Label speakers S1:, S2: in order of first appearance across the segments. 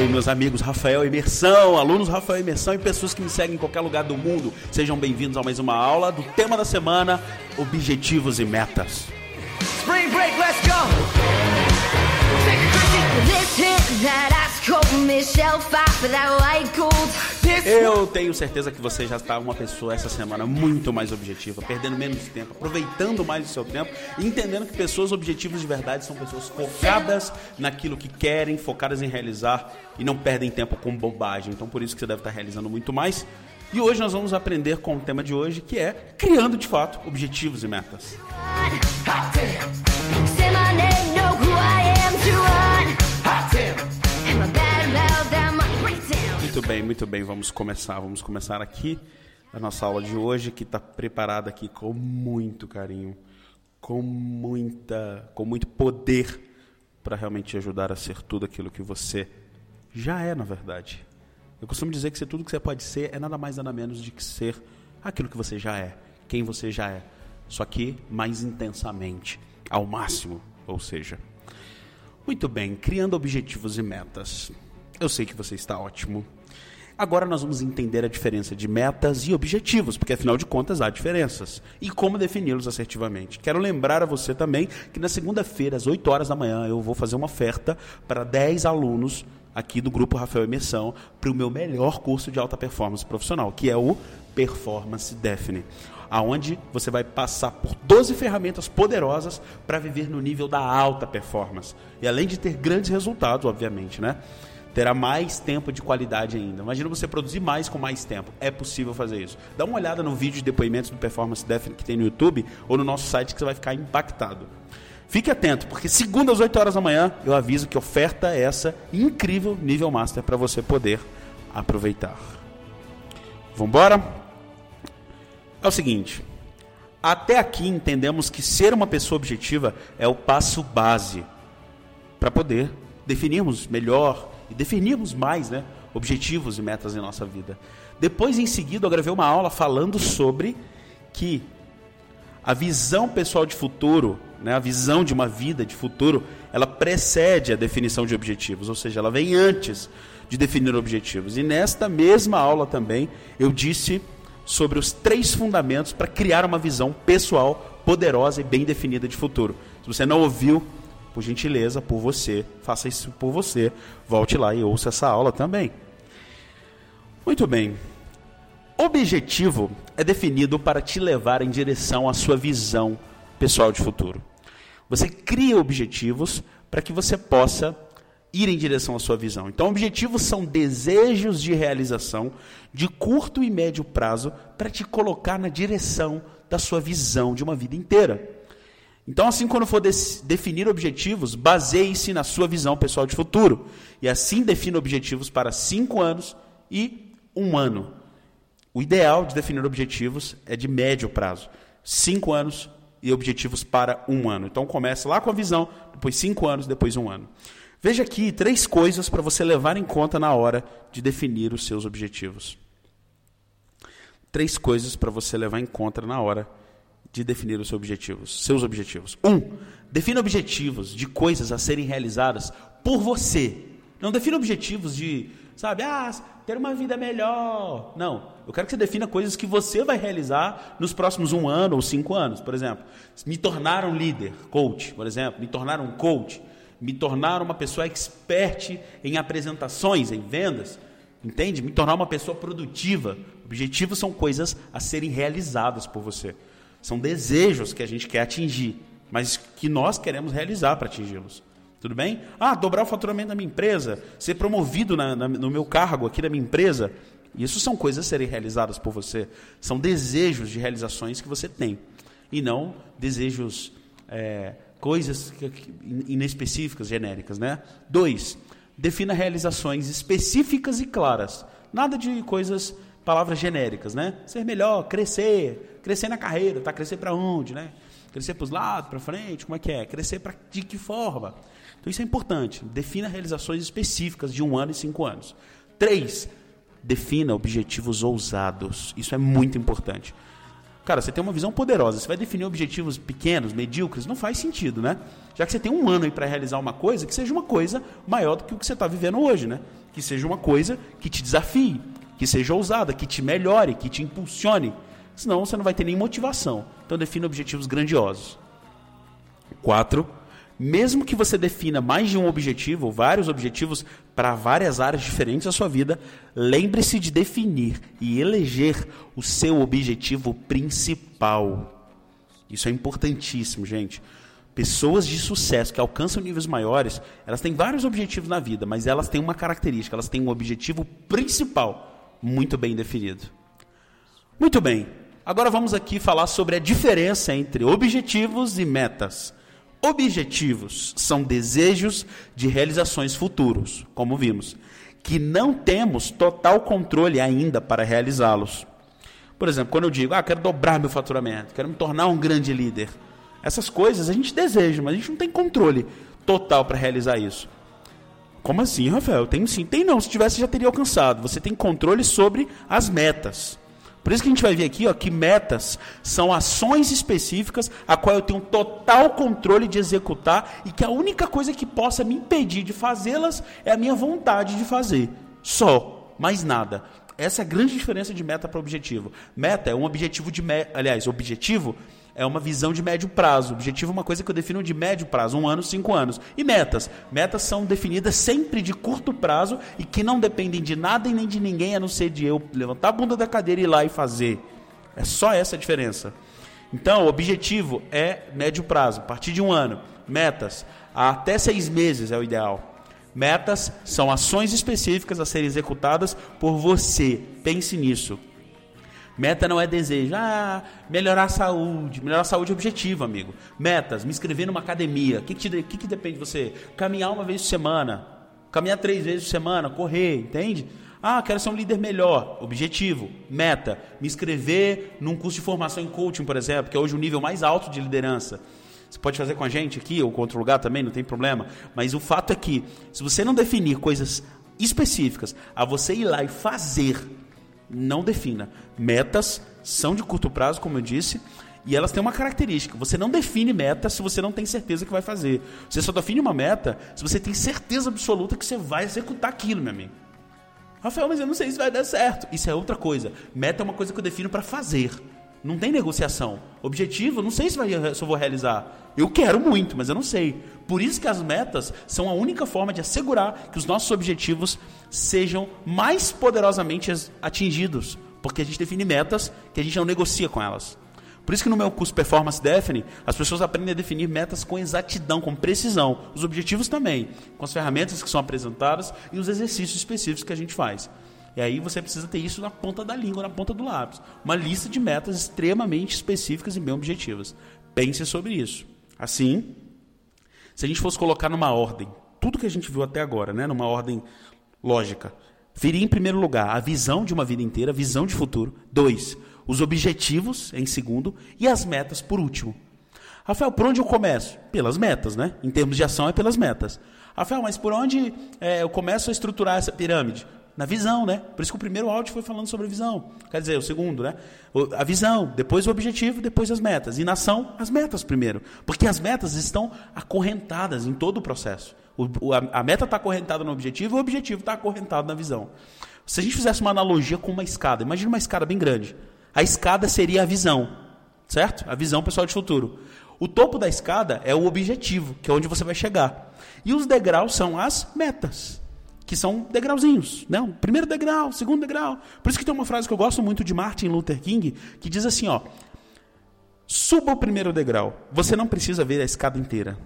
S1: aí, meus amigos Rafael Imersão, alunos Rafael Imersão e pessoas que me seguem em qualquer lugar do mundo. Sejam bem-vindos a mais uma aula do tema da semana: Objetivos e Metas. Spring break, let's go! Eu tenho certeza que você já está uma pessoa essa semana muito mais objetiva, perdendo menos tempo, aproveitando mais o seu tempo e entendendo que pessoas objetivas de verdade são pessoas focadas naquilo que querem, focadas em realizar e não perdem tempo com bobagem. Então por isso que você deve estar realizando muito mais. E hoje nós vamos aprender com o tema de hoje, que é criando de fato objetivos e metas. Muito bem, muito bem. Vamos começar. Vamos começar aqui a nossa aula de hoje, que está preparada aqui com muito carinho, com muita, com muito poder para realmente ajudar a ser tudo aquilo que você já é, na verdade. Eu costumo dizer que ser tudo que você pode ser é nada mais nada menos de que ser aquilo que você já é, quem você já é, só que mais intensamente, ao máximo, ou seja. Muito bem, criando objetivos e metas. Eu sei que você está ótimo. Agora nós vamos entender a diferença de metas e objetivos, porque afinal de contas há diferenças. E como defini-los assertivamente. Quero lembrar a você também que na segunda-feira, às 8 horas da manhã, eu vou fazer uma oferta para 10 alunos aqui do grupo Rafael Imersão para o meu melhor curso de alta performance profissional, que é o Performance Define. Aonde você vai passar por 12 ferramentas poderosas para viver no nível da alta performance. E além de ter grandes resultados, obviamente, né? Terá mais tempo de qualidade ainda. Imagina você produzir mais com mais tempo. É possível fazer isso. Dá uma olhada no vídeo de depoimentos do Performance Def que tem no YouTube ou no nosso site que você vai ficar impactado. Fique atento, porque segunda às 8 horas da manhã eu aviso que oferta é essa incrível nível master para você poder aproveitar. Vamos embora? É o seguinte, até aqui entendemos que ser uma pessoa objetiva é o passo base para poder definirmos melhor e definirmos mais né, objetivos e metas em nossa vida. Depois, em seguida, eu gravei uma aula falando sobre que a visão pessoal de futuro, né, a visão de uma vida de futuro, ela precede a definição de objetivos, ou seja, ela vem antes de definir objetivos. E nesta mesma aula também eu disse sobre os três fundamentos para criar uma visão pessoal poderosa e bem definida de futuro. Se você não ouviu, por gentileza, por você, faça isso por você. Volte lá e ouça essa aula também. Muito bem. Objetivo é definido para te levar em direção à sua visão pessoal de futuro. Você cria objetivos para que você possa ir em direção à sua visão. Então, objetivos são desejos de realização de curto e médio prazo para te colocar na direção da sua visão de uma vida inteira. Então, assim, quando for definir objetivos, baseie-se na sua visão pessoal de futuro. E assim defina objetivos para cinco anos e um ano. O ideal de definir objetivos é de médio prazo. Cinco anos e objetivos para um ano. Então comece lá com a visão, depois cinco anos, depois um ano. Veja aqui três coisas para você levar em conta na hora de definir os seus objetivos. Três coisas para você levar em conta na hora de definir os seus objetivos. Seus objetivos. Um, defina objetivos de coisas a serem realizadas por você. Não defina objetivos de, sabe, ah, ter uma vida melhor. Não. Eu quero que você defina coisas que você vai realizar nos próximos um ano ou cinco anos. Por exemplo, me tornar um líder, coach, por exemplo, me tornar um coach, me tornar uma pessoa expert em apresentações, em vendas. Entende? Me tornar uma pessoa produtiva. Objetivos são coisas a serem realizadas por você. São desejos que a gente quer atingir, mas que nós queremos realizar para atingi-los. Tudo bem? Ah, dobrar o faturamento da minha empresa, ser promovido na, na, no meu cargo aqui da minha empresa. Isso são coisas a serem realizadas por você. São desejos de realizações que você tem. E não desejos, é, coisas inespecíficas, genéricas. Né? Dois, defina realizações específicas e claras. Nada de coisas palavras genéricas, né? Ser melhor, crescer, crescer na carreira, tá? Crescer para onde, né? Crescer para os lados, para frente, como é que é? Crescer para de que forma? Então isso é importante. Defina realizações específicas de um ano e cinco anos. Três, defina objetivos ousados. Isso é muito importante. Cara, você tem uma visão poderosa. Você vai definir objetivos pequenos, medíocres, não faz sentido, né? Já que você tem um ano aí para realizar uma coisa, que seja uma coisa maior do que o que você está vivendo hoje, né? que seja uma coisa que te desafie, que seja ousada, que te melhore, que te impulsione. Senão você não vai ter nem motivação. Então defina objetivos grandiosos. 4. Mesmo que você defina mais de um objetivo, ou vários objetivos para várias áreas diferentes da sua vida, lembre-se de definir e eleger o seu objetivo principal. Isso é importantíssimo, gente. Pessoas de sucesso que alcançam níveis maiores, elas têm vários objetivos na vida, mas elas têm uma característica, elas têm um objetivo principal muito bem definido. Muito bem. Agora vamos aqui falar sobre a diferença entre objetivos e metas. Objetivos são desejos de realizações futuros, como vimos, que não temos total controle ainda para realizá-los. Por exemplo, quando eu digo, ah, quero dobrar meu faturamento, quero me tornar um grande líder. Essas coisas a gente deseja, mas a gente não tem controle total para realizar isso. Como assim, Rafael? Tem sim. Tem não. Se tivesse, já teria alcançado. Você tem controle sobre as metas. Por isso que a gente vai ver aqui ó, que metas são ações específicas a qual eu tenho total controle de executar e que a única coisa que possa me impedir de fazê-las é a minha vontade de fazer. Só, mais nada. Essa é a grande diferença de meta para objetivo. Meta é um objetivo de. Me... Aliás, objetivo é uma visão de médio prazo. Objetivo é uma coisa que eu defino de médio prazo, um ano, cinco anos. E metas? Metas são definidas sempre de curto prazo e que não dependem de nada e nem de ninguém, a não ser de eu levantar a bunda da cadeira e ir lá e fazer. É só essa a diferença. Então, o objetivo é médio prazo, a partir de um ano. Metas, até seis meses é o ideal. Metas são ações específicas a serem executadas por você. Pense nisso. Meta não é desejo. Ah, melhorar a saúde. Melhorar a saúde é objetivo, amigo. Metas, me inscrever numa academia. O que, que, que, que depende de você? Caminhar uma vez por semana. Caminhar três vezes por semana. Correr, entende? Ah, quero ser um líder melhor. Objetivo, meta, me inscrever num curso de formação em coaching, por exemplo, que é hoje o nível mais alto de liderança. Você pode fazer com a gente aqui ou com outro lugar também, não tem problema. Mas o fato é que, se você não definir coisas específicas a você ir lá e fazer não defina. Metas são de curto prazo, como eu disse, e elas têm uma característica. Você não define meta se você não tem certeza que vai fazer. Você só define uma meta se você tem certeza absoluta que você vai executar aquilo, meu amigo. Rafael, mas eu não sei se vai dar certo. Isso é outra coisa. Meta é uma coisa que eu defino para fazer. Não tem negociação. Objetivo, não sei se, vai, se eu vou realizar. Eu quero muito, mas eu não sei. Por isso que as metas são a única forma de assegurar que os nossos objetivos sejam mais poderosamente atingidos. Porque a gente define metas que a gente não negocia com elas. Por isso que no meu curso Performance Define, as pessoas aprendem a definir metas com exatidão, com precisão. Os objetivos também, com as ferramentas que são apresentadas e os exercícios específicos que a gente faz. E aí você precisa ter isso na ponta da língua, na ponta do lápis. Uma lista de metas extremamente específicas e bem objetivas. Pense sobre isso. Assim, se a gente fosse colocar numa ordem, tudo que a gente viu até agora, né, numa ordem lógica, viria em primeiro lugar a visão de uma vida inteira, a visão de futuro. Dois, os objetivos em segundo e as metas por último. Rafael, por onde eu começo? Pelas metas, né? Em termos de ação é pelas metas. Rafael, mas por onde é, eu começo a estruturar essa pirâmide? Na visão, né? Por isso que o primeiro áudio foi falando sobre visão. Quer dizer, o segundo, né? A visão, depois o objetivo, depois as metas. E na ação, as metas primeiro. Porque as metas estão acorrentadas em todo o processo. O, a, a, meta está acorrentada no objetivo e o objetivo está acorrentado na visão. Se a gente fizesse uma analogia com uma escada, imagine uma escada bem grande. A escada seria a visão, certo? A visão pessoal de futuro. O topo da escada é o objetivo, que é onde você vai chegar. E os degraus são as metas que são degrauzinhos, né? Primeiro degrau, segundo degrau. Por isso que tem uma frase que eu gosto muito de Martin Luther King, que diz assim, ó: Suba o primeiro degrau. Você não precisa ver a escada inteira.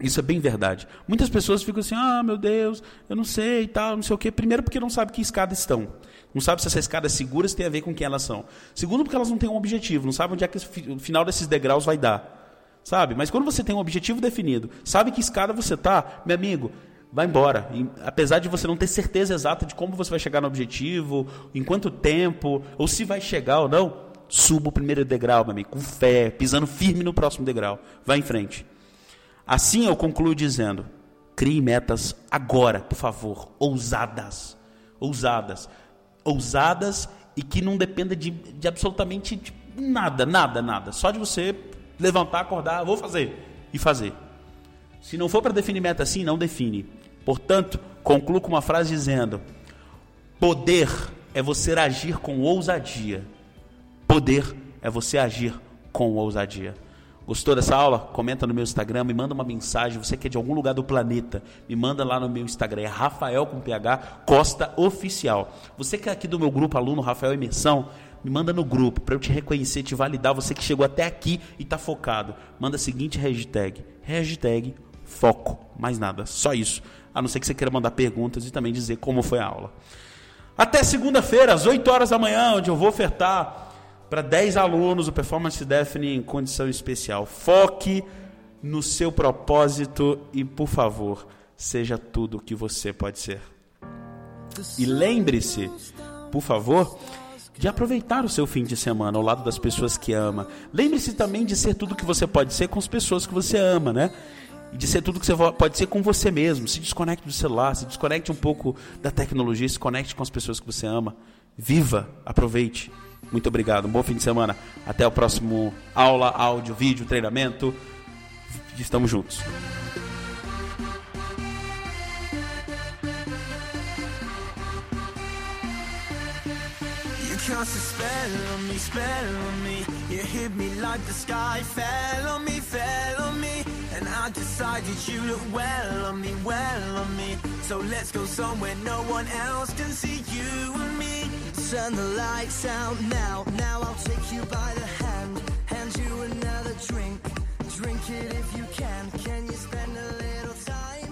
S1: Isso é bem verdade. Muitas pessoas ficam assim: "Ah, meu Deus, eu não sei e tal, não sei o quê". Primeiro porque não sabe que escada estão. Não sabe se essa escada é segura, se tem a ver com quem elas são. Segundo porque elas não têm um objetivo, não sabem onde é que o final desses degraus vai dar. Sabe? Mas quando você tem um objetivo definido, sabe que escada você tá, meu amigo, vai embora. E, apesar de você não ter certeza exata de como você vai chegar no objetivo, em quanto tempo, ou se vai chegar ou não, suba o primeiro degrau, meu amigo, com fé, pisando firme no próximo degrau. Vai em frente. Assim eu concluo dizendo: crie metas agora, por favor, ousadas. Ousadas. Ousadas e que não dependa de, de absolutamente de nada, nada, nada. Só de você levantar, acordar, vou fazer e fazer. Se não for para definir meta assim, não define Portanto, concluo com uma frase dizendo: Poder é você agir com ousadia. Poder é você agir com ousadia. Gostou dessa aula? Comenta no meu Instagram, me manda uma mensagem. Você que é de algum lugar do planeta, me manda lá no meu Instagram. É Rafael com PH Costa Oficial. Você que é aqui do meu grupo aluno Rafael Imersão, me manda no grupo para eu te reconhecer, te validar. Você que chegou até aqui e está focado. Manda a seguinte hashtag: hashtag foco. Mais nada, só isso. A não ser que você queira mandar perguntas e também dizer como foi a aula. Até segunda-feira, às 8 horas da manhã, onde eu vou ofertar para 10 alunos o Performance Deafening em condição especial. Foque no seu propósito e, por favor, seja tudo o que você pode ser. E lembre-se, por favor, de aproveitar o seu fim de semana ao lado das pessoas que ama. Lembre-se também de ser tudo o que você pode ser com as pessoas que você ama, né? E de ser tudo que você pode ser com você mesmo. Se desconecte do celular, se desconecte um pouco da tecnologia, se conecte com as pessoas que você ama. Viva, aproveite. Muito obrigado. Um bom fim de semana. Até o próximo aula, áudio, vídeo, treinamento. Estamos juntos. cast a spell on me, spell on me You hit me like the sky fell on me, fell on me And I decided you look well on me, well on me. So let's go somewhere no one else can see you and me. Turn the lights out now, now I'll take you by the hand. Hand you another drink, drink it if you can. Can you spend a little time